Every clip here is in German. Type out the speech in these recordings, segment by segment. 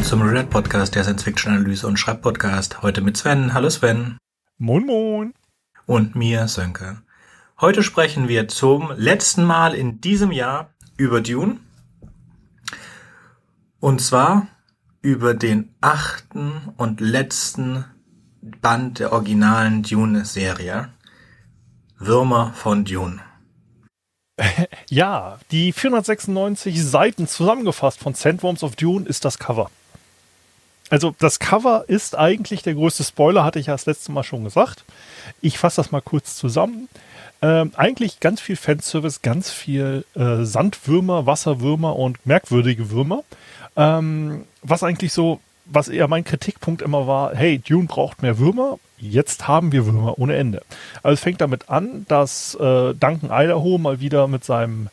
willkommen zum Red Podcast, der Science-Fiction-Analyse und Schreibpodcast. Heute mit Sven. Hallo Sven. Moin Moin. Und mir, Sönke. Heute sprechen wir zum letzten Mal in diesem Jahr über Dune. Und zwar über den achten und letzten Band der originalen Dune-Serie. Würmer von Dune. Ja, die 496 Seiten zusammengefasst von Sandworms of Dune ist das Cover. Also das Cover ist eigentlich der größte Spoiler, hatte ich ja das letzte Mal schon gesagt. Ich fasse das mal kurz zusammen. Ähm, eigentlich ganz viel Fanservice, ganz viel äh, Sandwürmer, Wasserwürmer und merkwürdige Würmer. Ähm, was eigentlich so, was eher mein Kritikpunkt immer war, hey, Dune braucht mehr Würmer. Jetzt haben wir Würmer ohne Ende. Also es fängt damit an, dass äh, Duncan Idaho mal wieder mit seinem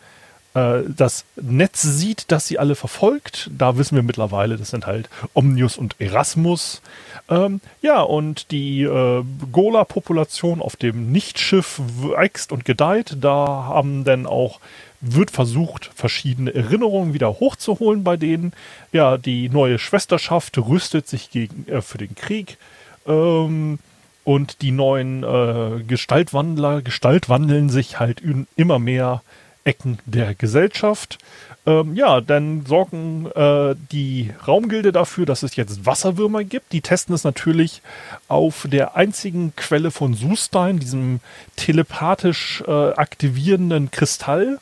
das Netz sieht, dass sie alle verfolgt. Da wissen wir mittlerweile, das sind halt Omnius und Erasmus. Ähm, ja, und die äh, Gola-Population auf dem Nichtschiff wächst und gedeiht. Da haben dann auch wird versucht, verschiedene Erinnerungen wieder hochzuholen bei denen. Ja, die neue Schwesterschaft rüstet sich gegen, äh, für den Krieg. Ähm, und die neuen äh, Gestaltwandler gestaltwandeln sich halt immer mehr Ecken der Gesellschaft. Ähm, ja, dann sorgen äh, die Raumgilde dafür, dass es jetzt Wasserwürmer gibt. Die testen es natürlich auf der einzigen Quelle von Sustein, diesem telepathisch äh, aktivierenden Kristall,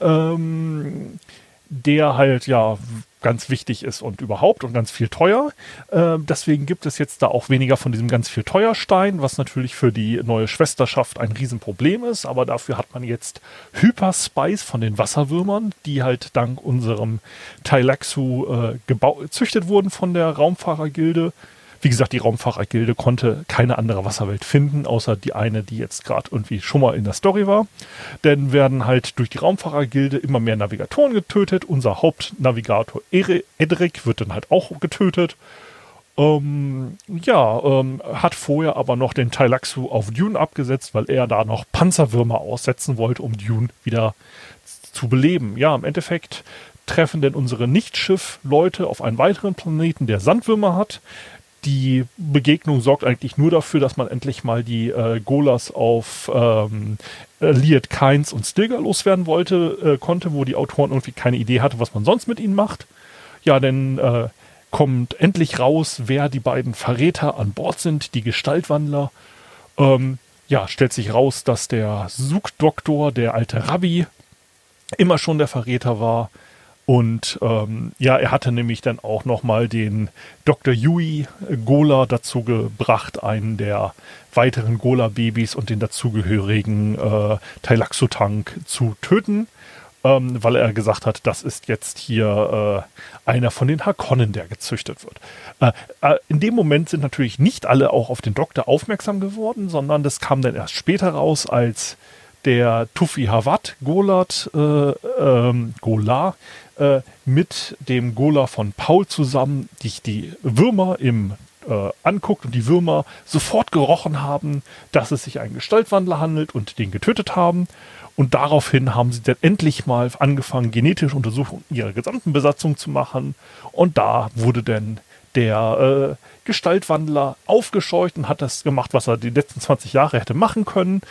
ähm, der halt ja ganz wichtig ist und überhaupt und ganz viel teuer. Äh, deswegen gibt es jetzt da auch weniger von diesem ganz viel Teuerstein, was natürlich für die neue Schwesterschaft ein Riesenproblem ist. Aber dafür hat man jetzt Hyperspice von den Wasserwürmern, die halt dank unserem Tailaxu äh, gezüchtet wurden von der Raumfahrergilde. Wie gesagt, die Raumfahrergilde konnte keine andere Wasserwelt finden, außer die eine, die jetzt gerade irgendwie schon mal in der Story war. Denn werden halt durch die Raumfahrergilde immer mehr Navigatoren getötet. Unser Hauptnavigator Edric wird dann halt auch getötet. Ähm, ja, ähm, hat vorher aber noch den Tailaxu auf Dune abgesetzt, weil er da noch Panzerwürmer aussetzen wollte, um Dune wieder zu beleben. Ja, im Endeffekt treffen denn unsere Nichtschiff-Leute auf einen weiteren Planeten, der Sandwürmer hat die Begegnung sorgt eigentlich nur dafür, dass man endlich mal die äh, Golas auf ähm, Liet Kynes und Stilgar loswerden wollte, äh, konnte, wo die Autoren irgendwie keine Idee hatte, was man sonst mit ihnen macht. Ja, denn äh, kommt endlich raus, wer die beiden Verräter an Bord sind, die Gestaltwandler. Ähm, ja, stellt sich raus, dass der Sug-Doktor, der alte Rabbi, immer schon der Verräter war und ähm, ja, er hatte nämlich dann auch nochmal den Dr. Yui Gola dazu gebracht, einen der weiteren Gola-Babys und den dazugehörigen äh, Tailaxotank zu töten, ähm, weil er gesagt hat, das ist jetzt hier äh, einer von den Hakonnen, der gezüchtet wird. Äh, äh, in dem Moment sind natürlich nicht alle auch auf den Doktor aufmerksam geworden, sondern das kam dann erst später raus, als der Tufi Havat Golat, äh, ähm, Gola äh, mit dem Gola von Paul zusammen dich die Würmer im äh, anguckt und die Würmer sofort gerochen haben, dass es sich einen Gestaltwandler handelt und den getötet haben. Und daraufhin haben sie dann endlich mal angefangen, genetische Untersuchungen ihrer gesamten Besatzung zu machen. Und da wurde dann der äh, Gestaltwandler aufgescheucht und hat das gemacht, was er die letzten 20 Jahre hätte machen können.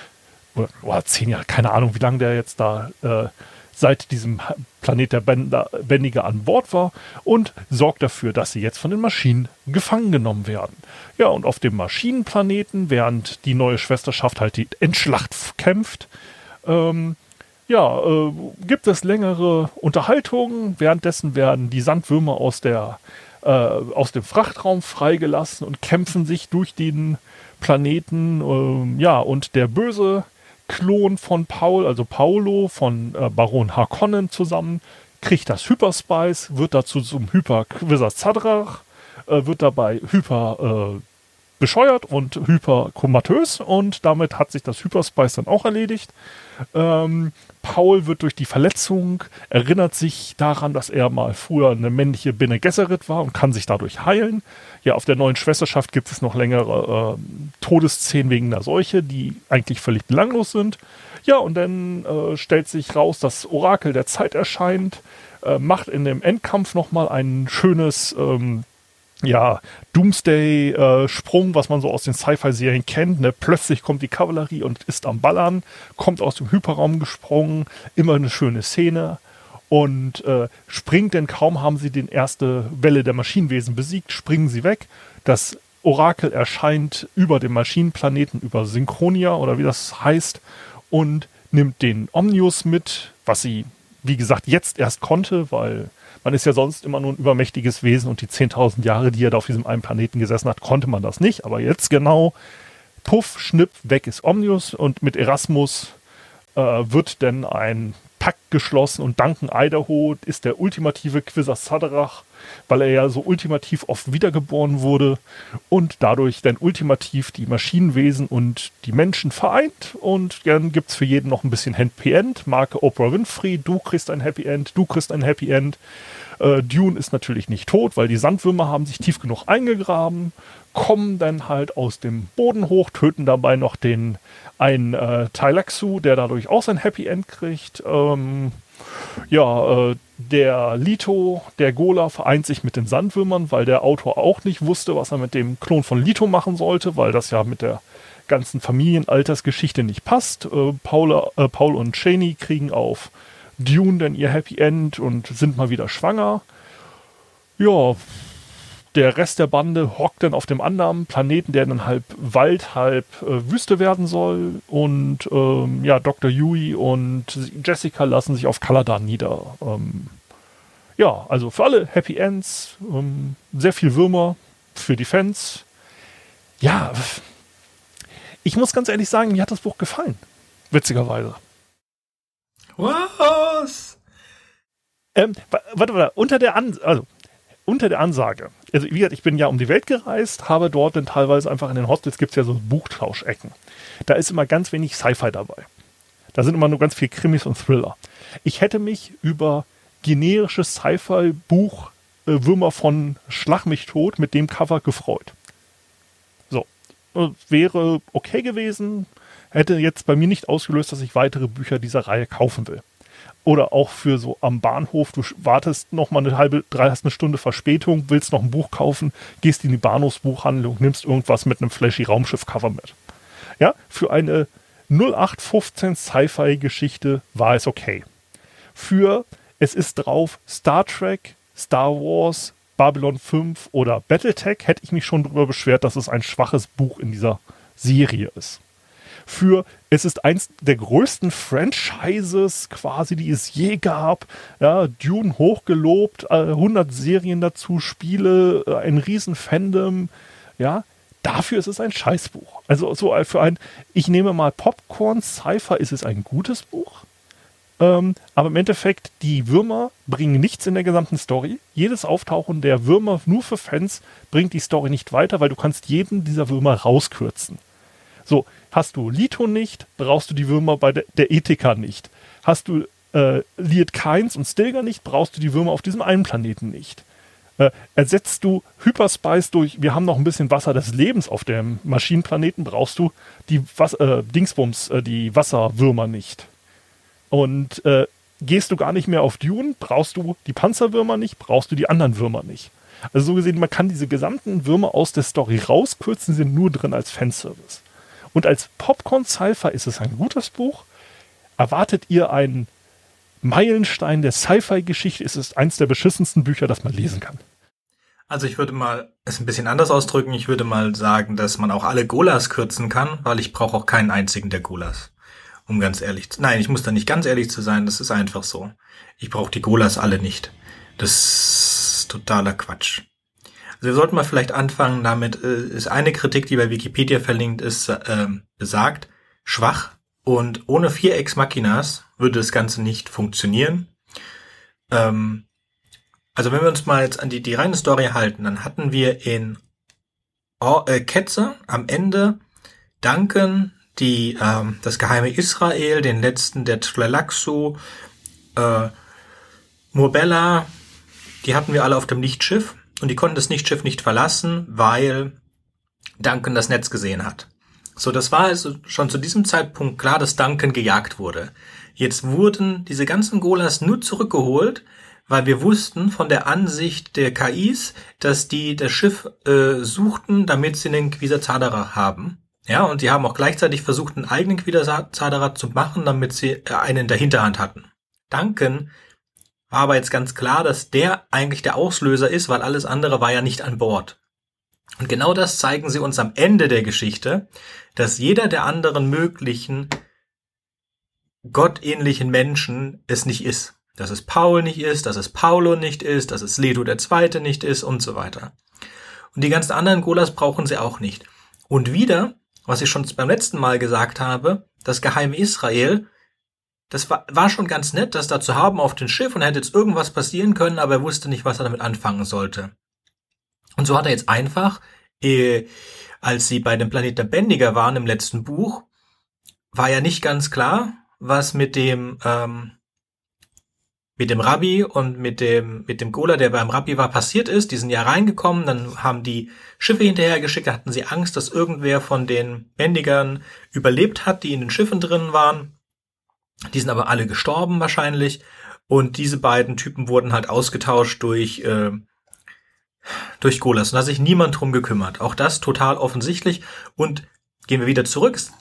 Oder, oder 10 Jahre, keine Ahnung, wie lange der jetzt da äh, seit diesem Planet der Bändiger an Bord war und sorgt dafür, dass sie jetzt von den Maschinen gefangen genommen werden. Ja, und auf dem Maschinenplaneten, während die neue Schwesterschaft halt die Endschlacht kämpft, ähm, ja, äh, gibt es längere Unterhaltungen. Währenddessen werden die Sandwürmer aus der äh, aus dem Frachtraum freigelassen und kämpfen sich durch den Planeten. Ähm, ja, und der böse Klon von Paul, also Paolo von äh, Baron Harkonnen zusammen, kriegt das Hyperspice, wird dazu zum Hyper Quizzer äh, wird dabei hyper äh, bescheuert und hyper komatös und damit hat sich das Hyperspice dann auch erledigt. Ähm, Paul wird durch die Verletzung, erinnert sich daran, dass er mal früher eine männliche Bene Gesserit war und kann sich dadurch heilen. Ja, auf der neuen Schwesterschaft gibt es noch längere äh, Todesszenen wegen der Seuche, die eigentlich völlig belanglos sind. Ja, und dann äh, stellt sich raus, das Orakel der Zeit erscheint, äh, macht in dem Endkampf nochmal ein schönes ähm, ja, Doomsday-Sprung, äh, was man so aus den Sci-Fi-Serien kennt. Ne? Plötzlich kommt die Kavallerie und ist am Ballern, kommt aus dem Hyperraum gesprungen, immer eine schöne Szene und äh, springt, denn kaum haben sie die erste Welle der Maschinenwesen besiegt, springen sie weg. Das Orakel erscheint über dem Maschinenplaneten, über Synchronia oder wie das heißt, und nimmt den Omnius mit, was sie, wie gesagt, jetzt erst konnte, weil man ist ja sonst immer nur ein übermächtiges Wesen und die 10.000 Jahre, die er da auf diesem einen Planeten gesessen hat, konnte man das nicht. Aber jetzt genau, puff, schnipp, weg ist Omnius und mit Erasmus äh, wird denn ein Pakt geschlossen und Duncan Idaho ist der ultimative Quizzer Sadrach, weil er ja so ultimativ oft wiedergeboren wurde und dadurch dann ultimativ die Maschinenwesen und die Menschen vereint und dann gibt es für jeden noch ein bisschen Happy End. Marke Oprah Winfrey, du kriegst ein Happy End, du kriegst ein Happy End. Äh, Dune ist natürlich nicht tot, weil die Sandwürmer haben sich tief genug eingegraben, kommen dann halt aus dem Boden hoch, töten dabei noch den einen äh, Tylaxu, der dadurch auch sein Happy End kriegt. Ähm, ja, äh, der Lito, der Gola, vereint sich mit den Sandwürmern, weil der Autor auch nicht wusste, was er mit dem Klon von Lito machen sollte, weil das ja mit der ganzen Familienaltersgeschichte nicht passt. Äh, Paul, äh, Paul und Cheney kriegen auf Dune dann ihr Happy End und sind mal wieder schwanger. Ja, der Rest der Bande hockt dann auf dem anderen Planeten, der dann halb Wald, halb äh, Wüste werden soll. Und ähm, ja, Dr. Yui und Jessica lassen sich auf Kaladan nieder. Ähm, ja, also für alle Happy Ends, ähm, sehr viel Würmer für die Fans. Ja, ich muss ganz ehrlich sagen, mir hat das Buch gefallen. Witzigerweise. Was? Ähm, warte, warte, unter der, An also, unter der Ansage, also wie gesagt, ich bin ja um die Welt gereist, habe dort dann teilweise einfach in den Hostels gibt es ja so Buchtauschecken. Da ist immer ganz wenig Sci-Fi dabei. Da sind immer nur ganz viel Krimis und Thriller. Ich hätte mich über generische Sci-Fi-Buch äh, Würmer von Schlag mich tot mit dem Cover gefreut. So. Äh, wäre okay gewesen, hätte jetzt bei mir nicht ausgelöst, dass ich weitere Bücher dieser Reihe kaufen will. Oder auch für so am Bahnhof, du wartest noch mal eine halbe, drei, hast eine Stunde Verspätung, willst noch ein Buch kaufen, gehst in die Bahnhofsbuchhandlung, nimmst irgendwas mit einem flashy Raumschiff-Cover mit. Ja, für eine 0815 Sci-Fi-Geschichte war es okay. Für es ist drauf Star Trek, Star Wars, Babylon 5 oder Battletech, hätte ich mich schon darüber beschwert, dass es ein schwaches Buch in dieser Serie ist für, es ist eins der größten Franchises quasi, die es je gab. Ja, Dune hochgelobt, 100 äh, Serien dazu, Spiele, äh, ein riesen Fandom. Ja, dafür ist es ein Scheißbuch. Also so für ein, ich nehme mal Popcorn, Cypher ist es ein gutes Buch. Ähm, aber im Endeffekt, die Würmer bringen nichts in der gesamten Story. Jedes Auftauchen der Würmer nur für Fans bringt die Story nicht weiter, weil du kannst jeden dieser Würmer rauskürzen. So, hast du Lito nicht, brauchst du die Würmer bei der, Ethika nicht. Hast du äh, Liet Kynes und Stilgar nicht, brauchst du die Würmer auf diesem einen Planeten nicht. Äh, ersetzt du Hyperspice durch, wir haben noch ein bisschen Wasser des Lebens auf dem Maschinenplaneten, brauchst du die Was äh, Dingsbums, äh, die Wasserwürmer nicht. Und äh, gehst du gar nicht mehr auf Dune, brauchst du die Panzerwürmer nicht, brauchst du die anderen Würmer nicht. Also so gesehen, man kann diese gesamten Würmer aus der Story rauskürzen, sind nur drin als Fanservice. Und als Popcorn-Cypher ist es ein gutes Buch. Erwartet ihr einen Meilenstein der Sci-Fi-Geschichte, ist es eins der beschissensten Bücher, das man lesen kann. Also ich würde mal es ein bisschen anders ausdrücken. Ich würde mal sagen, dass man auch alle Golas kürzen kann, weil ich brauche auch keinen einzigen der Golas. Um ganz ehrlich zu, nein, ich muss da nicht ganz ehrlich zu sein, das ist einfach so. Ich brauche die Golas alle nicht. Das ist totaler Quatsch. Also wir sollten mal vielleicht anfangen damit, äh, ist eine Kritik, die bei Wikipedia verlinkt ist, äh, besagt, schwach und ohne vier Ex Machinas würde das Ganze nicht funktionieren. Ähm, also wenn wir uns mal jetzt an die, die reine Story halten, dann hatten wir in Ketzer am Ende Duncan, die, ähm, das geheime Israel, den letzten der Tlalaxu, äh, Mobella, die hatten wir alle auf dem Lichtschiff und die konnten das Nichtschiff nicht verlassen, weil Duncan das Netz gesehen hat. So, das war also schon zu diesem Zeitpunkt klar, dass Duncan gejagt wurde. Jetzt wurden diese ganzen Golas nur zurückgeholt, weil wir wussten von der Ansicht der KIs, dass die das Schiff äh, suchten, damit sie einen Quasar haben. Ja, und sie haben auch gleichzeitig versucht, einen eigenen Quasar zu machen, damit sie äh, einen in der Hinterhand hatten. Duncan war aber jetzt ganz klar, dass der eigentlich der Auslöser ist, weil alles andere war ja nicht an Bord. Und genau das zeigen sie uns am Ende der Geschichte, dass jeder der anderen möglichen gottähnlichen Menschen es nicht ist. Dass es Paul nicht ist, dass es Paulo nicht ist, dass es Leto der Zweite nicht ist und so weiter. Und die ganzen anderen Golas brauchen sie auch nicht. Und wieder, was ich schon beim letzten Mal gesagt habe, das geheime Israel, das war, war schon ganz nett, das da zu haben auf dem Schiff und hätte jetzt irgendwas passieren können, aber er wusste nicht, was er damit anfangen sollte. Und so hat er jetzt einfach, äh, als sie bei dem Planet der Bändiger waren im letzten Buch, war ja nicht ganz klar, was mit dem ähm, mit dem Rabbi und mit dem mit dem Gola, der beim Rabbi war, passiert ist. Die sind ja reingekommen, dann haben die Schiffe hinterhergeschickt, da hatten sie Angst, dass irgendwer von den Bändigern überlebt hat, die in den Schiffen drin waren. Die sind aber alle gestorben wahrscheinlich. Und diese beiden Typen wurden halt ausgetauscht durch äh, durch Golas. Und da hat sich niemand drum gekümmert. Auch das total offensichtlich. Und gehen wir wieder zurück. Es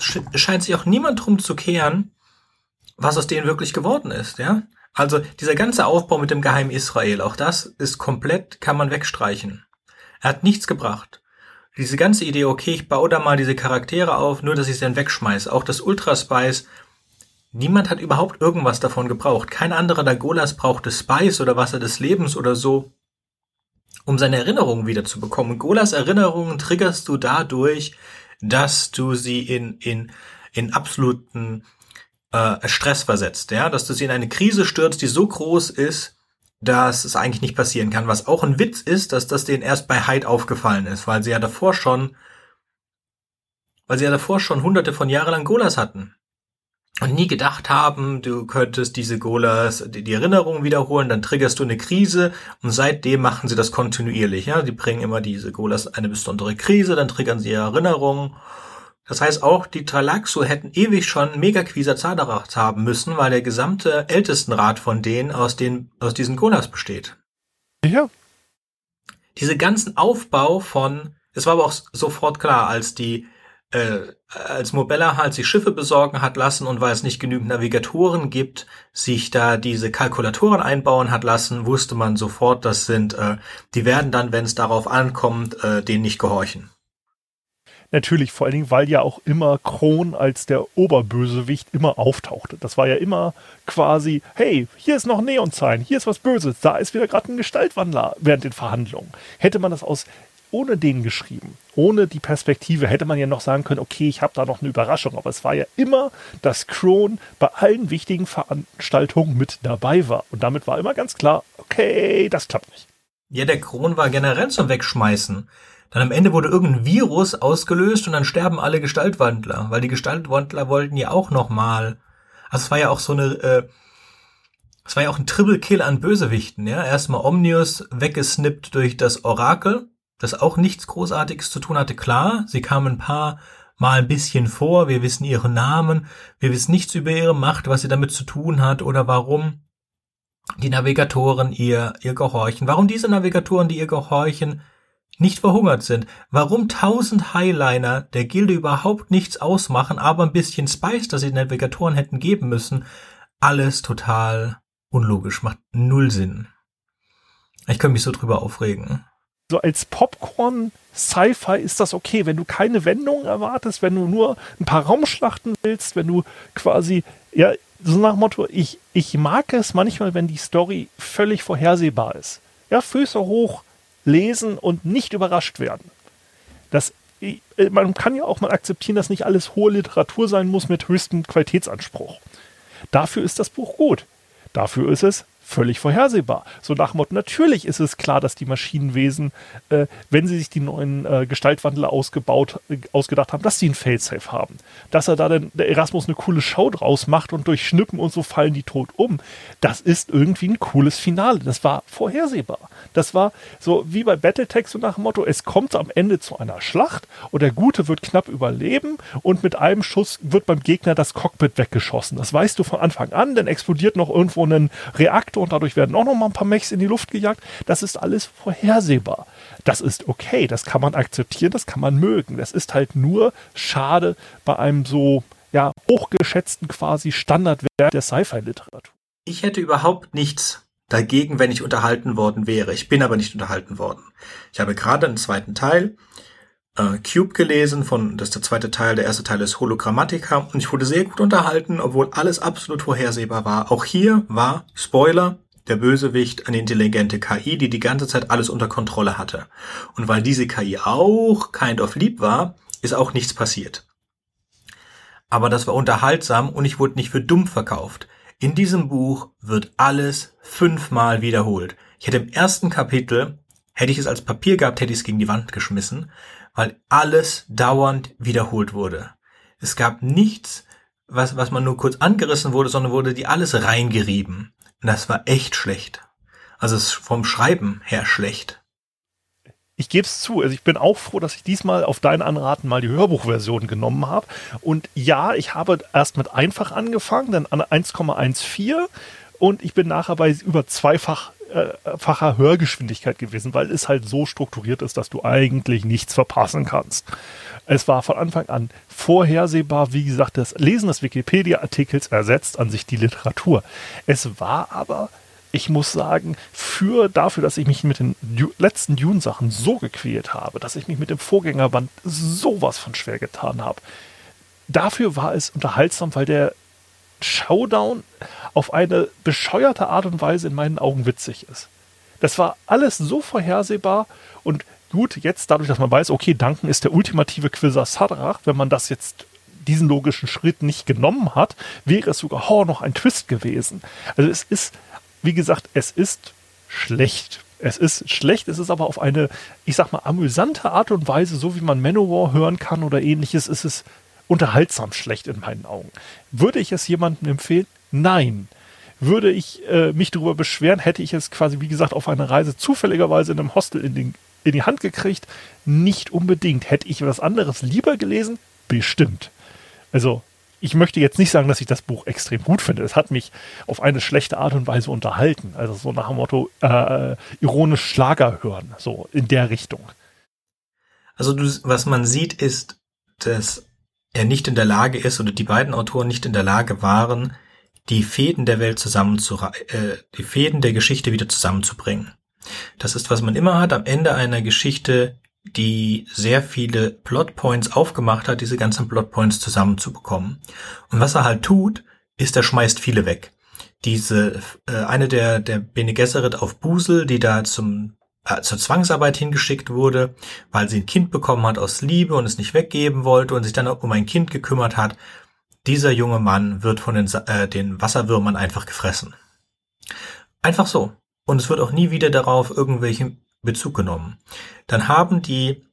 scheint sich auch niemand drum zu kehren, was aus denen wirklich geworden ist, ja. Also dieser ganze Aufbau mit dem Geheim Israel, auch das ist komplett, kann man wegstreichen. Er hat nichts gebracht. Diese ganze Idee, okay, ich baue da mal diese Charaktere auf, nur dass ich sie dann wegschmeiße. Auch das Ultraspice, niemand hat überhaupt irgendwas davon gebraucht. Kein anderer der Golas brauchte Spice oder Wasser des Lebens oder so, um seine Erinnerungen wieder zu bekommen. Golas Erinnerungen triggerst du dadurch, dass du sie in, in, in absoluten äh, Stress versetzt, ja, dass du sie in eine Krise stürzt, die so groß ist, dass es eigentlich nicht passieren kann. Was auch ein Witz ist, dass das denen erst bei Hyde aufgefallen ist, weil sie ja davor schon, weil sie ja davor schon hunderte von Jahren lang Golas hatten. Und nie gedacht haben, du könntest diese Golas, die, die Erinnerungen wiederholen, dann triggerst du eine Krise und seitdem machen sie das kontinuierlich. Ja, die bringen immer diese Golas eine besondere Krise, dann triggern sie Erinnerungen das heißt auch, die Talaxu hätten ewig schon Megaquisa Zadarach haben müssen, weil der gesamte Ältestenrat von denen aus, den, aus diesen Golas besteht. Ja. Diese ganzen Aufbau von, es war aber auch sofort klar, als die, äh, als Mobella halt sich Schiffe besorgen hat lassen und weil es nicht genügend Navigatoren gibt, sich da diese Kalkulatoren einbauen hat lassen, wusste man sofort, das sind, äh, die werden dann, wenn es darauf ankommt, äh, denen nicht gehorchen. Natürlich, vor allen Dingen, weil ja auch immer Kron als der Oberbösewicht immer auftauchte. Das war ja immer quasi, hey, hier ist noch Neonzeichen, hier ist was Böses, da ist wieder gerade ein Gestaltwandler während den Verhandlungen. Hätte man das aus ohne den geschrieben, ohne die Perspektive, hätte man ja noch sagen können, okay, ich habe da noch eine Überraschung. Aber es war ja immer, dass Kron bei allen wichtigen Veranstaltungen mit dabei war. Und damit war immer ganz klar, okay, das klappt nicht. Ja, der Kron war generell zum Wegschmeißen. Dann am Ende wurde irgendein Virus ausgelöst und dann sterben alle Gestaltwandler, weil die Gestaltwandler wollten ja auch noch mal. Also es war ja auch so eine, äh, es war ja auch ein Triple Kill an Bösewichten, ja. Erstmal Omnius weggesnippt durch das Orakel, das auch nichts Großartiges zu tun hatte. Klar, sie kamen ein paar Mal ein bisschen vor, wir wissen ihre Namen, wir wissen nichts über ihre Macht, was sie damit zu tun hat oder warum die Navigatoren ihr, ihr gehorchen. Warum diese Navigatoren, die ihr gehorchen, nicht verhungert sind, warum tausend Highliner der Gilde überhaupt nichts ausmachen, aber ein bisschen Spice, das sie den Navigatoren hätten geben müssen, alles total unlogisch, macht null Sinn. Ich könnte mich so drüber aufregen. So als Popcorn Sci-Fi ist das okay, wenn du keine Wendung erwartest, wenn du nur ein paar Raumschlachten willst, wenn du quasi, ja, so nach Motto, ich, ich mag es manchmal, wenn die Story völlig vorhersehbar ist. Ja, Füße hoch, lesen und nicht überrascht werden. Das, äh, man kann ja auch mal akzeptieren, dass nicht alles hohe Literatur sein muss mit höchstem Qualitätsanspruch. Dafür ist das Buch gut. Dafür ist es völlig vorhersehbar. So nach Motto, natürlich ist es klar, dass die Maschinenwesen, äh, wenn sie sich die neuen äh, Gestaltwandler ausgebaut, äh, ausgedacht haben, dass sie ein Failsafe haben. Dass er da dann der Erasmus eine coole Show draus macht und durch Schnippen und so fallen die tot um. Das ist irgendwie ein cooles Finale. Das war vorhersehbar. Das war so wie bei Battletech so nach dem Motto, es kommt am Ende zu einer Schlacht und der Gute wird knapp überleben und mit einem Schuss wird beim Gegner das Cockpit weggeschossen. Das weißt du von Anfang an, dann explodiert noch irgendwo ein Reaktor und dadurch werden auch noch mal ein paar Mechs in die Luft gejagt. Das ist alles vorhersehbar. Das ist okay, das kann man akzeptieren, das kann man mögen. Das ist halt nur schade bei einem so ja, hochgeschätzten quasi Standardwerk der Sci-Fi-Literatur. Ich hätte überhaupt nichts dagegen, wenn ich unterhalten worden wäre. Ich bin aber nicht unterhalten worden. Ich habe gerade einen zweiten Teil äh, Cube gelesen, von das ist der zweite Teil, der erste Teil ist Hologrammatica und ich wurde sehr gut unterhalten, obwohl alles absolut vorhersehbar war. Auch hier war Spoiler der Bösewicht eine intelligente KI, die die ganze Zeit alles unter Kontrolle hatte. Und weil diese KI auch kind of lieb war, ist auch nichts passiert. Aber das war unterhaltsam und ich wurde nicht für dumm verkauft. In diesem Buch wird alles fünfmal wiederholt. Ich hätte im ersten Kapitel, hätte ich es als Papier gehabt, hätte ich es gegen die Wand geschmissen, weil alles dauernd wiederholt wurde. Es gab nichts, was, was man nur kurz angerissen wurde, sondern wurde die alles reingerieben. Und das war echt schlecht. Also vom Schreiben her schlecht. Ich gebe es zu, also ich bin auch froh, dass ich diesmal auf deinen Anraten mal die Hörbuchversion genommen habe. Und ja, ich habe erst mit einfach angefangen, dann an 1,14 und ich bin nachher bei über zweifach facher Hörgeschwindigkeit gewesen, weil es halt so strukturiert ist, dass du eigentlich nichts verpassen kannst. Es war von Anfang an vorhersehbar, wie gesagt, das Lesen des Wikipedia-Artikels ersetzt an sich die Literatur. Es war aber, ich muss sagen, für dafür, dass ich mich mit den letzten Dune-Sachen so gequält habe, dass ich mich mit dem Vorgängerband sowas von schwer getan habe. Dafür war es unterhaltsam, weil der Showdown auf eine bescheuerte Art und Weise in meinen Augen witzig ist. Das war alles so vorhersehbar und gut, jetzt dadurch, dass man weiß, okay, Duncan ist der ultimative Quizzer Sadrach, wenn man das jetzt diesen logischen Schritt nicht genommen hat, wäre es sogar oh, noch ein Twist gewesen. Also es ist, wie gesagt, es ist schlecht. Es ist schlecht, es ist aber auf eine, ich sag mal, amüsante Art und Weise, so wie man Manowar hören kann oder ähnliches, ist es unterhaltsam schlecht in meinen Augen. Würde ich es jemandem empfehlen? Nein. Würde ich äh, mich darüber beschweren, hätte ich es quasi, wie gesagt, auf einer Reise zufälligerweise in einem Hostel in, den, in die Hand gekriegt? Nicht unbedingt. Hätte ich was anderes lieber gelesen? Bestimmt. Also, ich möchte jetzt nicht sagen, dass ich das Buch extrem gut finde. Es hat mich auf eine schlechte Art und Weise unterhalten. Also so nach dem Motto, äh, ironisch Schlager hören. So in der Richtung. Also du, was man sieht, ist, dass er nicht in der Lage ist oder die beiden Autoren nicht in der Lage waren, die Fäden der Welt zusammenzu äh, die Fäden der Geschichte wieder zusammenzubringen. Das ist, was man immer hat am Ende einer Geschichte, die sehr viele Plotpoints aufgemacht hat, diese ganzen Plotpoints zusammenzubekommen. Und was er halt tut, ist, er schmeißt viele weg. Diese, äh, eine der, der Bene Gesserit auf Busel, die da zum äh, zur Zwangsarbeit hingeschickt wurde, weil sie ein Kind bekommen hat aus Liebe und es nicht weggeben wollte und sich dann um ein Kind gekümmert hat. Dieser junge Mann wird von den, äh, den Wasserwürmern einfach gefressen. Einfach so. Und es wird auch nie wieder darauf irgendwelchen Bezug genommen. Dann haben die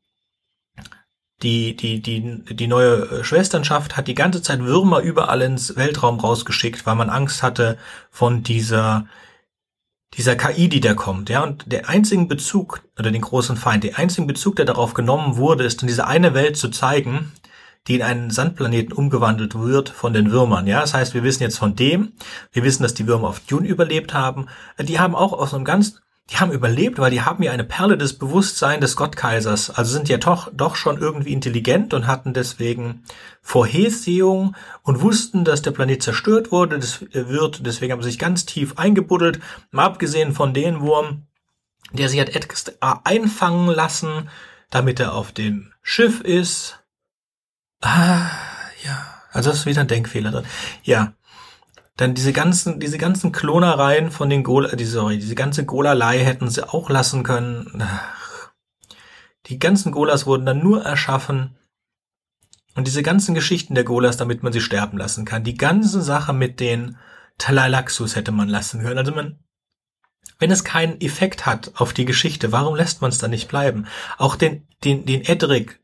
die, die, die, die neue Schwesternschaft hat die ganze Zeit Würmer überall ins Weltraum rausgeschickt, weil man Angst hatte von dieser dieser KI, die da kommt, ja, und der einzige Bezug, oder den großen Feind, der einzige Bezug, der darauf genommen wurde, ist, in diese eine Welt zu zeigen, die in einen Sandplaneten umgewandelt wird von den Würmern, ja. Das heißt, wir wissen jetzt von dem, wir wissen, dass die Würmer auf Dune überlebt haben, die haben auch aus einem ganz die haben überlebt, weil die haben ja eine Perle des Bewusstseins des Gottkaisers. Also sind ja doch, doch schon irgendwie intelligent und hatten deswegen Vorhersehung und wussten, dass der Planet zerstört wurde, das wird, deswegen haben sie sich ganz tief eingebuddelt. Mal abgesehen von den Wurm, der sich hat extra einfangen lassen, damit er auf dem Schiff ist. Ah, ja. Also das ist wieder ein Denkfehler drin. Ja. Dann diese ganzen, diese ganzen Klonereien von den Gola, die, sorry, diese ganze Golalei hätten sie auch lassen können. Die ganzen Golas wurden dann nur erschaffen. Und diese ganzen Geschichten der Golas, damit man sie sterben lassen kann. Die ganze Sache mit den Talalaxus hätte man lassen können. Also man, wenn es keinen Effekt hat auf die Geschichte, warum lässt man es dann nicht bleiben? Auch den, den, den Edric,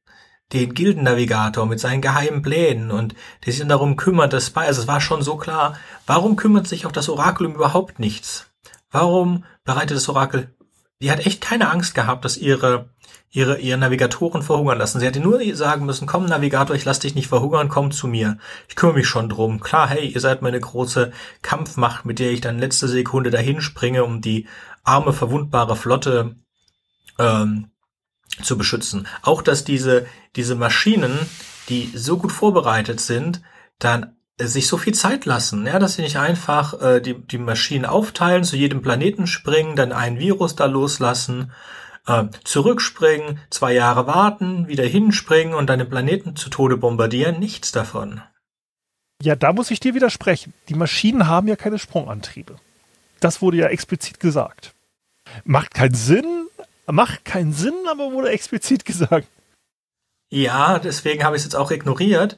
den Gildennavigator mit seinen geheimen Plänen und der sich dann darum kümmert, dass bei, also es war schon so klar, warum kümmert sich auch das Orakel um überhaupt nichts? Warum bereitet das Orakel die hat echt keine Angst gehabt, dass ihre, ihre, ihre Navigatoren verhungern lassen. Sie hätte nur sagen müssen, komm Navigator, ich lass dich nicht verhungern, komm zu mir. Ich kümmere mich schon drum. Klar, hey, ihr seid meine große Kampfmacht, mit der ich dann letzte Sekunde dahin springe, um die arme, verwundbare Flotte ähm, zu beschützen. Auch, dass diese, diese Maschinen, die so gut vorbereitet sind, dann sich so viel Zeit lassen, ja, dass sie nicht einfach äh, die, die Maschinen aufteilen, zu jedem Planeten springen, dann ein Virus da loslassen, äh, zurückspringen, zwei Jahre warten, wieder hinspringen und dann den Planeten zu Tode bombardieren, nichts davon. Ja, da muss ich dir widersprechen. Die Maschinen haben ja keine Sprungantriebe. Das wurde ja explizit gesagt. Macht keinen Sinn, macht keinen Sinn, aber wurde explizit gesagt. Ja, deswegen habe ich es jetzt auch ignoriert.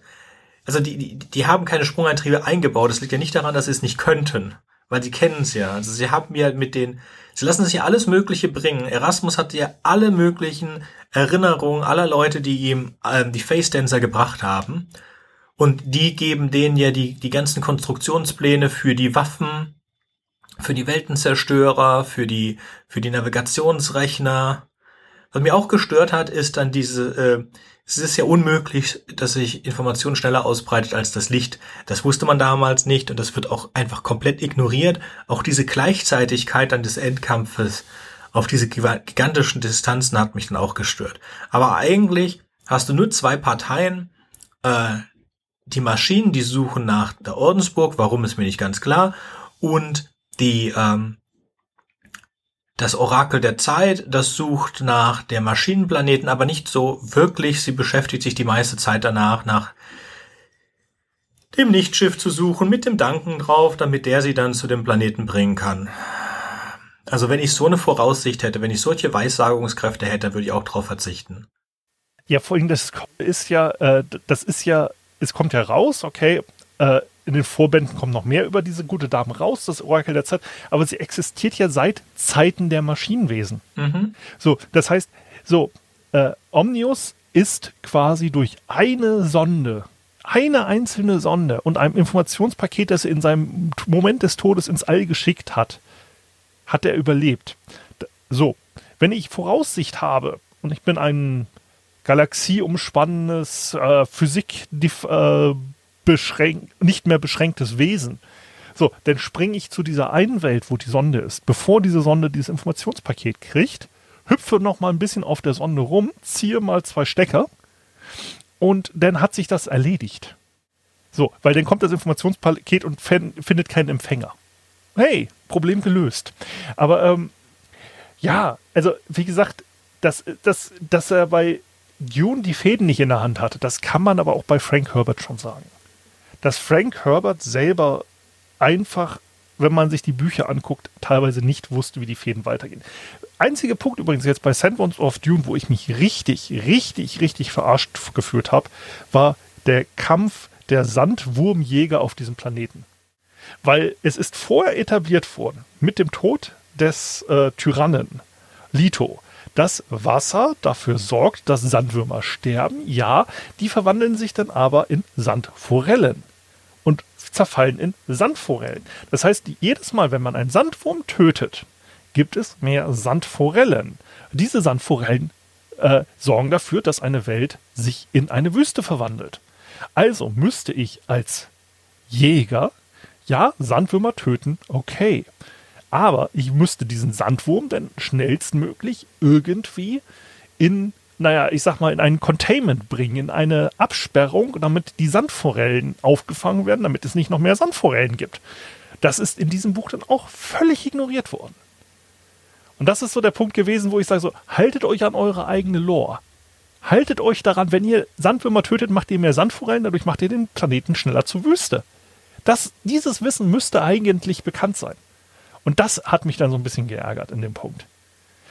Also die, die, die haben keine Sprungeintriebe eingebaut. Das liegt ja nicht daran, dass sie es nicht könnten, weil sie kennen es ja. Also sie haben ja mit den, sie lassen sich ja alles Mögliche bringen. Erasmus hat ja alle möglichen Erinnerungen aller Leute, die ihm ähm, die Face Dancer gebracht haben. Und die geben denen ja die, die ganzen Konstruktionspläne für die Waffen, für die Weltenzerstörer, für die, für die Navigationsrechner. Was mir auch gestört hat, ist dann diese, äh, es ist ja unmöglich, dass sich Information schneller ausbreitet als das Licht. Das wusste man damals nicht und das wird auch einfach komplett ignoriert. Auch diese Gleichzeitigkeit an des Endkampfes auf diese gigantischen Distanzen hat mich dann auch gestört. Aber eigentlich hast du nur zwei Parteien, äh, die Maschinen, die suchen nach der Ordensburg, warum ist mir nicht ganz klar, und die ähm, das Orakel der Zeit, das sucht nach der Maschinenplaneten, aber nicht so wirklich. Sie beschäftigt sich die meiste Zeit danach, nach dem Nichtschiff zu suchen, mit dem Danken drauf, damit der sie dann zu dem Planeten bringen kann. Also wenn ich so eine Voraussicht hätte, wenn ich solche Weissagungskräfte hätte, würde ich auch darauf verzichten. Ja, vor allem, das ist ja, äh, das ist ja, es kommt ja raus, okay, äh, in den Vorbänden kommt noch mehr über diese gute Dame raus, das Orakel der Zeit, aber sie existiert ja seit Zeiten der Maschinenwesen. Mhm. So, das heißt, so, äh, Omnius ist quasi durch eine Sonde, eine einzelne Sonde und einem Informationspaket, das er in seinem Moment des Todes ins All geschickt hat, hat er überlebt. So, wenn ich Voraussicht habe und ich bin ein galaxieumspannendes äh, Physik äh, beschränkt, nicht mehr beschränktes Wesen. So, dann springe ich zu dieser einen Welt, wo die Sonde ist, bevor diese Sonde dieses Informationspaket kriegt, hüpfe noch mal ein bisschen auf der Sonde rum, ziehe mal zwei Stecker und dann hat sich das erledigt. So, weil dann kommt das Informationspaket und findet keinen Empfänger. Hey, Problem gelöst. Aber ähm, ja, also wie gesagt, dass, dass, dass er bei Dune die Fäden nicht in der Hand hatte, das kann man aber auch bei Frank Herbert schon sagen dass Frank Herbert selber einfach, wenn man sich die Bücher anguckt, teilweise nicht wusste, wie die Fäden weitergehen. Einziger Punkt übrigens jetzt bei Sandworms of Dune, wo ich mich richtig, richtig, richtig verarscht gefühlt habe, war der Kampf der Sandwurmjäger auf diesem Planeten. Weil es ist vorher etabliert worden, mit dem Tod des äh, Tyrannen, Lito, dass Wasser dafür sorgt, dass Sandwürmer sterben. Ja, die verwandeln sich dann aber in Sandforellen zerfallen in Sandforellen. Das heißt, jedes Mal, wenn man einen Sandwurm tötet, gibt es mehr Sandforellen. Diese Sandforellen äh, sorgen dafür, dass eine Welt sich in eine Wüste verwandelt. Also müsste ich als Jäger ja Sandwürmer töten, okay. Aber ich müsste diesen Sandwurm dann schnellstmöglich irgendwie in, naja, ich sag mal, in ein Containment bringen, in eine Absperrung, damit die Sandforellen aufgefangen werden, damit es nicht noch mehr Sandforellen gibt. Das ist in diesem Buch dann auch völlig ignoriert worden. Und das ist so der Punkt gewesen, wo ich sage so, haltet euch an eure eigene Lore. Haltet euch daran, wenn ihr Sandwürmer tötet, macht ihr mehr Sandforellen, dadurch macht ihr den Planeten schneller zur Wüste. Das, dieses Wissen müsste eigentlich bekannt sein. Und das hat mich dann so ein bisschen geärgert in dem Punkt.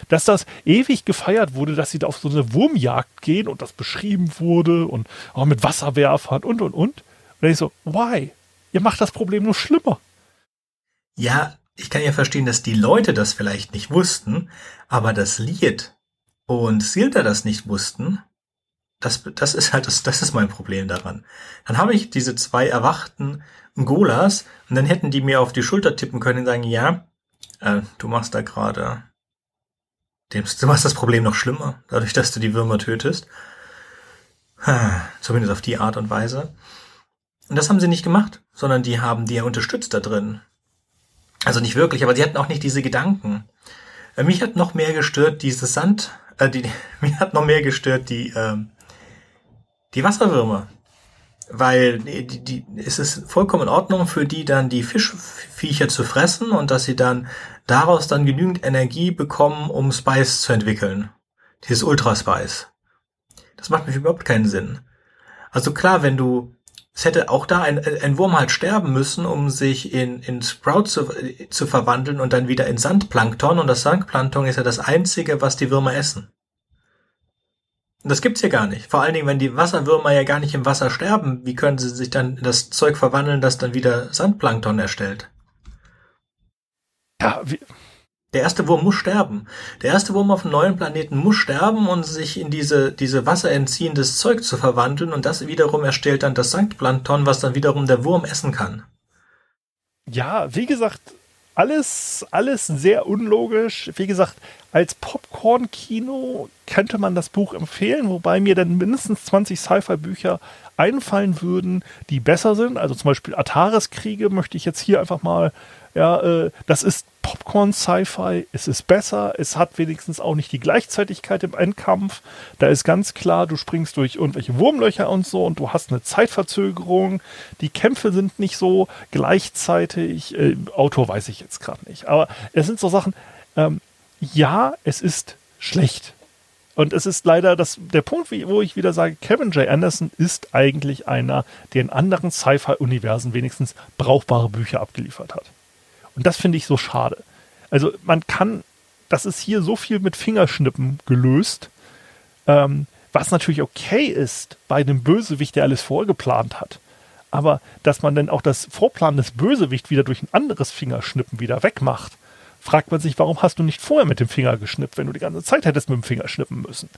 Dass das ewig gefeiert wurde, dass sie da auf so eine Wurmjagd gehen und das beschrieben wurde und auch mit Wasserwerfern und und und. Und dann ich so, why? Ihr macht das Problem nur schlimmer. Ja, ich kann ja verstehen, dass die Leute das vielleicht nicht wussten, aber das Lied und Silda das nicht wussten, das, das ist halt, das, das ist mein Problem daran. Dann habe ich diese zwei erwachten Golas und dann hätten die mir auf die Schulter tippen können und sagen, ja, äh, du machst da gerade Du machst das Problem noch schlimmer, dadurch, dass du die Würmer tötest. Zumindest auf die Art und Weise. Und das haben sie nicht gemacht, sondern die haben die ja unterstützt da drin. Also nicht wirklich, aber sie hatten auch nicht diese Gedanken. Äh, mich hat noch mehr gestört dieses Sand, äh, die, mich hat noch mehr gestört die, äh, die Wasserwürmer. Weil die, die, es ist vollkommen in Ordnung für die dann die Fischviecher zu fressen und dass sie dann daraus dann genügend Energie bekommen, um Spice zu entwickeln. Dieses Ultra Spice. Das macht mich überhaupt keinen Sinn. Also klar, wenn du es hätte auch da ein, ein Wurm halt sterben müssen, um sich in, in Sprout zu, zu verwandeln und dann wieder in Sandplankton. Und das Sandplankton ist ja das einzige, was die Würmer essen. Das gibt's ja gar nicht. Vor allen Dingen, wenn die Wasserwürmer ja gar nicht im Wasser sterben, wie können sie sich dann in das Zeug verwandeln, das dann wieder Sandplankton erstellt? Ja, wie, der erste Wurm muss sterben. Der erste Wurm auf dem neuen Planeten muss sterben und sich in diese, diese wasserentziehende Zeug zu verwandeln und das wiederum erstellt dann das Sanktplankton, was dann wiederum der Wurm essen kann. Ja, wie gesagt, alles, alles sehr unlogisch. Wie gesagt, als Popcorn-Kino könnte man das Buch empfehlen, wobei mir dann mindestens 20 Sci-Fi-Bücher einfallen würden, die besser sind. Also zum Beispiel Ataris-Kriege möchte ich jetzt hier einfach mal, ja, äh, das ist Popcorn-Sci-Fi, es ist besser, es hat wenigstens auch nicht die Gleichzeitigkeit im Endkampf. Da ist ganz klar, du springst durch irgendwelche Wurmlöcher und so und du hast eine Zeitverzögerung. Die Kämpfe sind nicht so gleichzeitig. Äh, Autor weiß ich jetzt gerade nicht. Aber es sind so Sachen, ähm, ja, es ist schlecht. Und es ist leider das, der Punkt, wo ich wieder sage, Kevin J. Anderson ist eigentlich einer, der in anderen Sci-Fi-Universen wenigstens brauchbare Bücher abgeliefert hat. Und das finde ich so schade. Also man kann, das ist hier so viel mit Fingerschnippen gelöst, ähm, was natürlich okay ist bei einem Bösewicht, der alles vorgeplant hat. Aber dass man dann auch das Vorplan des Bösewicht wieder durch ein anderes Fingerschnippen wieder wegmacht, fragt man sich, warum hast du nicht vorher mit dem Finger geschnippt, wenn du die ganze Zeit hättest mit dem Finger schnippen müssen?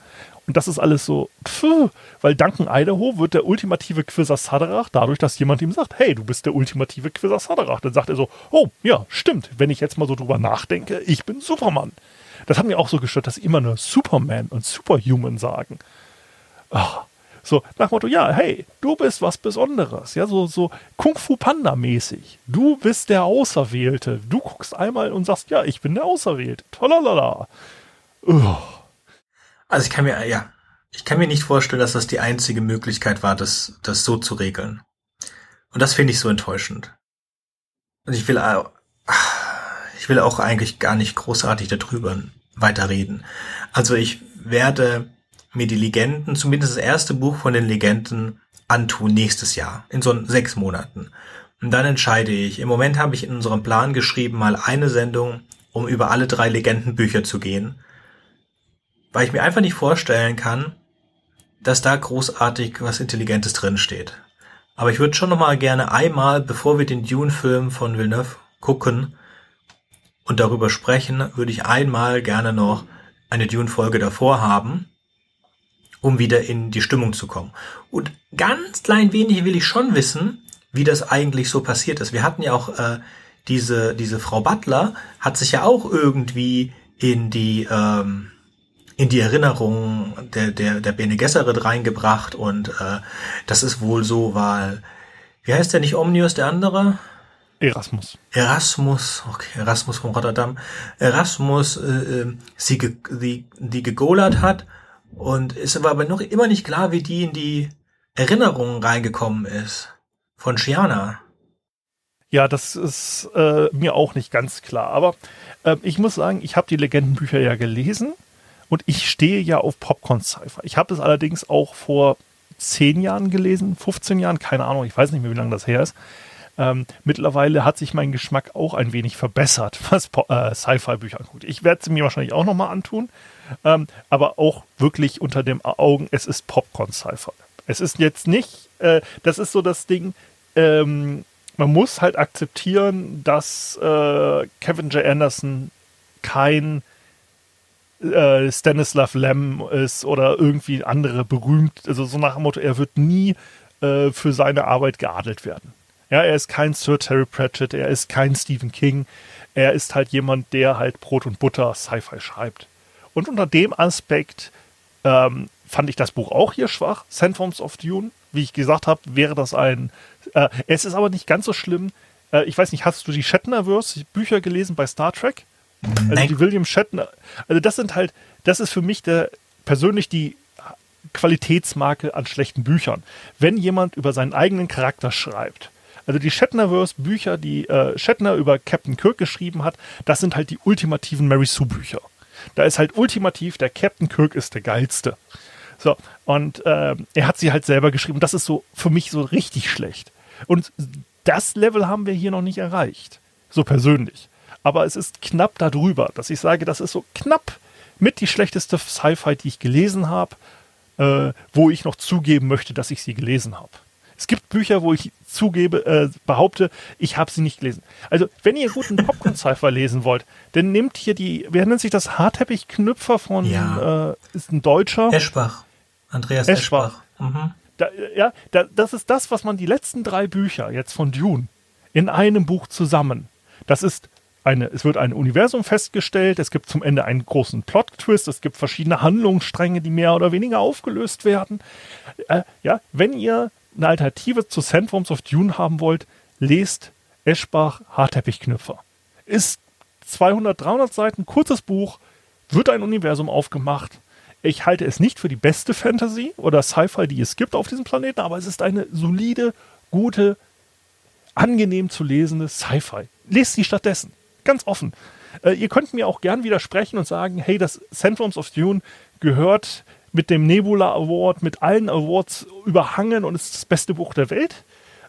Und das ist alles so, pfuh, weil Duncan Idaho wird der ultimative Quizzer Sadrach dadurch, dass jemand ihm sagt, hey, du bist der ultimative Quizzer Sadrach. Dann sagt er so, oh, ja, stimmt, wenn ich jetzt mal so drüber nachdenke, ich bin Superman. Das hat mir auch so gestört, dass sie immer nur Superman und Superhuman sagen. Ach, so, nach Motto, ja, hey, du bist was Besonderes. Ja, so, so Kung Fu Panda mäßig. Du bist der Auserwählte. Du guckst einmal und sagst, ja, ich bin der Auserwählte. Tolalala. Also ich kann mir, ja, ich kann mir nicht vorstellen, dass das die einzige Möglichkeit war, das, das so zu regeln. Und das finde ich so enttäuschend. Und ich will, ich will auch eigentlich gar nicht großartig darüber weiterreden. Also ich werde mir die Legenden, zumindest das erste Buch von den Legenden, antun nächstes Jahr, in so sechs Monaten. Und dann entscheide ich. Im Moment habe ich in unserem Plan geschrieben, mal eine Sendung, um über alle drei Legendenbücher zu gehen. Weil ich mir einfach nicht vorstellen kann, dass da großartig was Intelligentes drinsteht. Aber ich würde schon noch mal gerne einmal, bevor wir den Dune-Film von Villeneuve gucken und darüber sprechen, würde ich einmal gerne noch eine Dune-Folge davor haben, um wieder in die Stimmung zu kommen. Und ganz klein wenig will ich schon wissen, wie das eigentlich so passiert ist. Wir hatten ja auch äh, diese, diese Frau Butler, hat sich ja auch irgendwie in die, ähm, in die Erinnerung der, der, der Bene Gesserit reingebracht und äh, das ist wohl so, weil, wie heißt der nicht Omnius, der andere? Erasmus. Erasmus, okay, Erasmus von Rotterdam. Erasmus, äh, äh sie, ge, die, die gegolert hat und ist aber noch immer nicht klar, wie die in die Erinnerungen reingekommen ist. Von Shiana. Ja, das ist äh, mir auch nicht ganz klar. Aber äh, ich muss sagen, ich habe die Legendenbücher ja gelesen und ich stehe ja auf Popcorn-Cypher. Ich habe es allerdings auch vor zehn Jahren gelesen, 15 Jahren, keine Ahnung, ich weiß nicht mehr, wie lange das her ist. Ähm, mittlerweile hat sich mein Geschmack auch ein wenig verbessert, was äh, Sci-Fi-Bücher anguckt. Ich werde sie mir wahrscheinlich auch nochmal antun, ähm, aber auch wirklich unter dem Augen, es ist Popcorn-Sci-Fi. Es ist jetzt nicht, äh, das ist so das Ding, ähm, man muss halt akzeptieren, dass äh, Kevin J. Anderson kein äh, Stanislav Lem ist oder irgendwie andere berühmt, also so nach dem Motto, er wird nie äh, für seine Arbeit geadelt werden. Ja, er ist kein Sir Terry Pratchett, er ist kein Stephen King, er ist halt jemand, der halt Brot und Butter Sci-Fi schreibt. Und unter dem Aspekt ähm, fand ich das Buch auch hier schwach. Sandforms of Dune, wie ich gesagt habe, wäre das ein. Äh, es ist aber nicht ganz so schlimm. Äh, ich weiß nicht, hast du die Shatnerverse Bücher gelesen bei Star Trek? Also Nein. die William Shatner. Also das sind halt, das ist für mich der persönlich die Qualitätsmarke an schlechten Büchern. Wenn jemand über seinen eigenen Charakter schreibt. Also die Shatnerverse Bücher, die äh, Shatner über Captain Kirk geschrieben hat, das sind halt die ultimativen Mary Sue Bücher. Da ist halt ultimativ, der Captain Kirk ist der geilste. So, und äh, er hat sie halt selber geschrieben. Das ist so für mich so richtig schlecht. Und das Level haben wir hier noch nicht erreicht. So persönlich. Aber es ist knapp darüber, dass ich sage, das ist so knapp mit die schlechteste Sci-Fi, die ich gelesen habe, äh, wo ich noch zugeben möchte, dass ich sie gelesen habe. Es gibt Bücher, wo ich zugebe, äh, behaupte, ich habe sie nicht gelesen. Also, wenn ihr guten Popcorn-Sci-Fi lesen wollt, dann nehmt hier die, wer nennt sich das, Hartteppich-Knüpfer von, Ja. äh, ist ein Deutscher. Eschbach. Andreas Eschbach. Eschbach. Mhm. Da, ja, da, das ist das, was man die letzten drei Bücher jetzt von Dune in einem Buch zusammen. Das ist eine, es wird ein Universum festgestellt, es gibt zum Ende einen großen Plot-Twist, es gibt verschiedene Handlungsstränge, die mehr oder weniger aufgelöst werden. Äh, ja, wenn ihr eine Alternative zu Sandworms of Dune haben wollt, lest Eschbach Harteppichknüpfer. Ist 200, 300 Seiten, kurzes Buch, wird ein Universum aufgemacht. Ich halte es nicht für die beste Fantasy oder Sci-Fi, die es gibt auf diesem Planeten, aber es ist eine solide, gute, angenehm zu lesende Sci-Fi. Lest sie stattdessen. Ganz offen. Äh, ihr könnt mir auch gern widersprechen und sagen, hey, das Sandworms of Dune gehört mit dem Nebula Award, mit allen Awards überhangen und ist das beste Buch der Welt.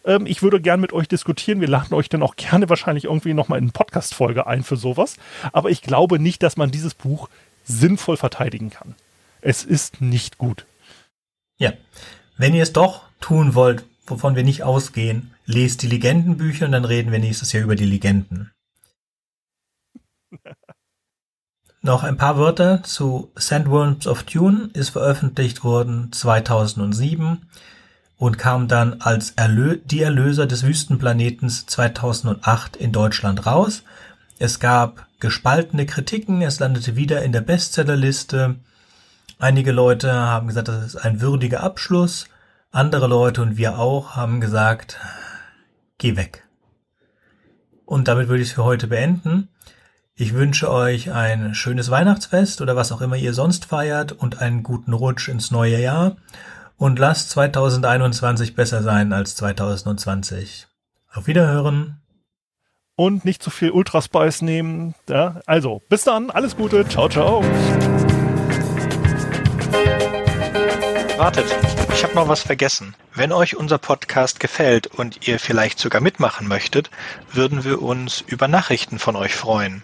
Ähm, ich würde gern mit euch diskutieren. Wir laden euch dann auch gerne wahrscheinlich irgendwie nochmal in eine Podcast-Folge ein für sowas. Aber ich glaube nicht, dass man dieses Buch sinnvoll verteidigen kann. Es ist nicht gut. Ja. Wenn ihr es doch tun wollt, wovon wir nicht ausgehen, lest die Legendenbücher und dann reden wir nächstes Jahr über die Legenden. Noch ein paar Wörter zu Sandworms of Dune ist veröffentlicht worden 2007 und kam dann als Erlö Die Erlöser des Wüstenplanetens 2008 in Deutschland raus. Es gab gespaltene Kritiken, es landete wieder in der Bestsellerliste. Einige Leute haben gesagt, das ist ein würdiger Abschluss. Andere Leute und wir auch haben gesagt, geh weg. Und damit würde ich es für heute beenden. Ich wünsche euch ein schönes Weihnachtsfest oder was auch immer ihr sonst feiert und einen guten Rutsch ins neue Jahr. Und lasst 2021 besser sein als 2020. Auf Wiederhören. Und nicht zu viel Ultraspice nehmen. Ja, also, bis dann. Alles Gute. Ciao, ciao. Wartet, ich habe noch was vergessen. Wenn euch unser Podcast gefällt und ihr vielleicht sogar mitmachen möchtet, würden wir uns über Nachrichten von euch freuen.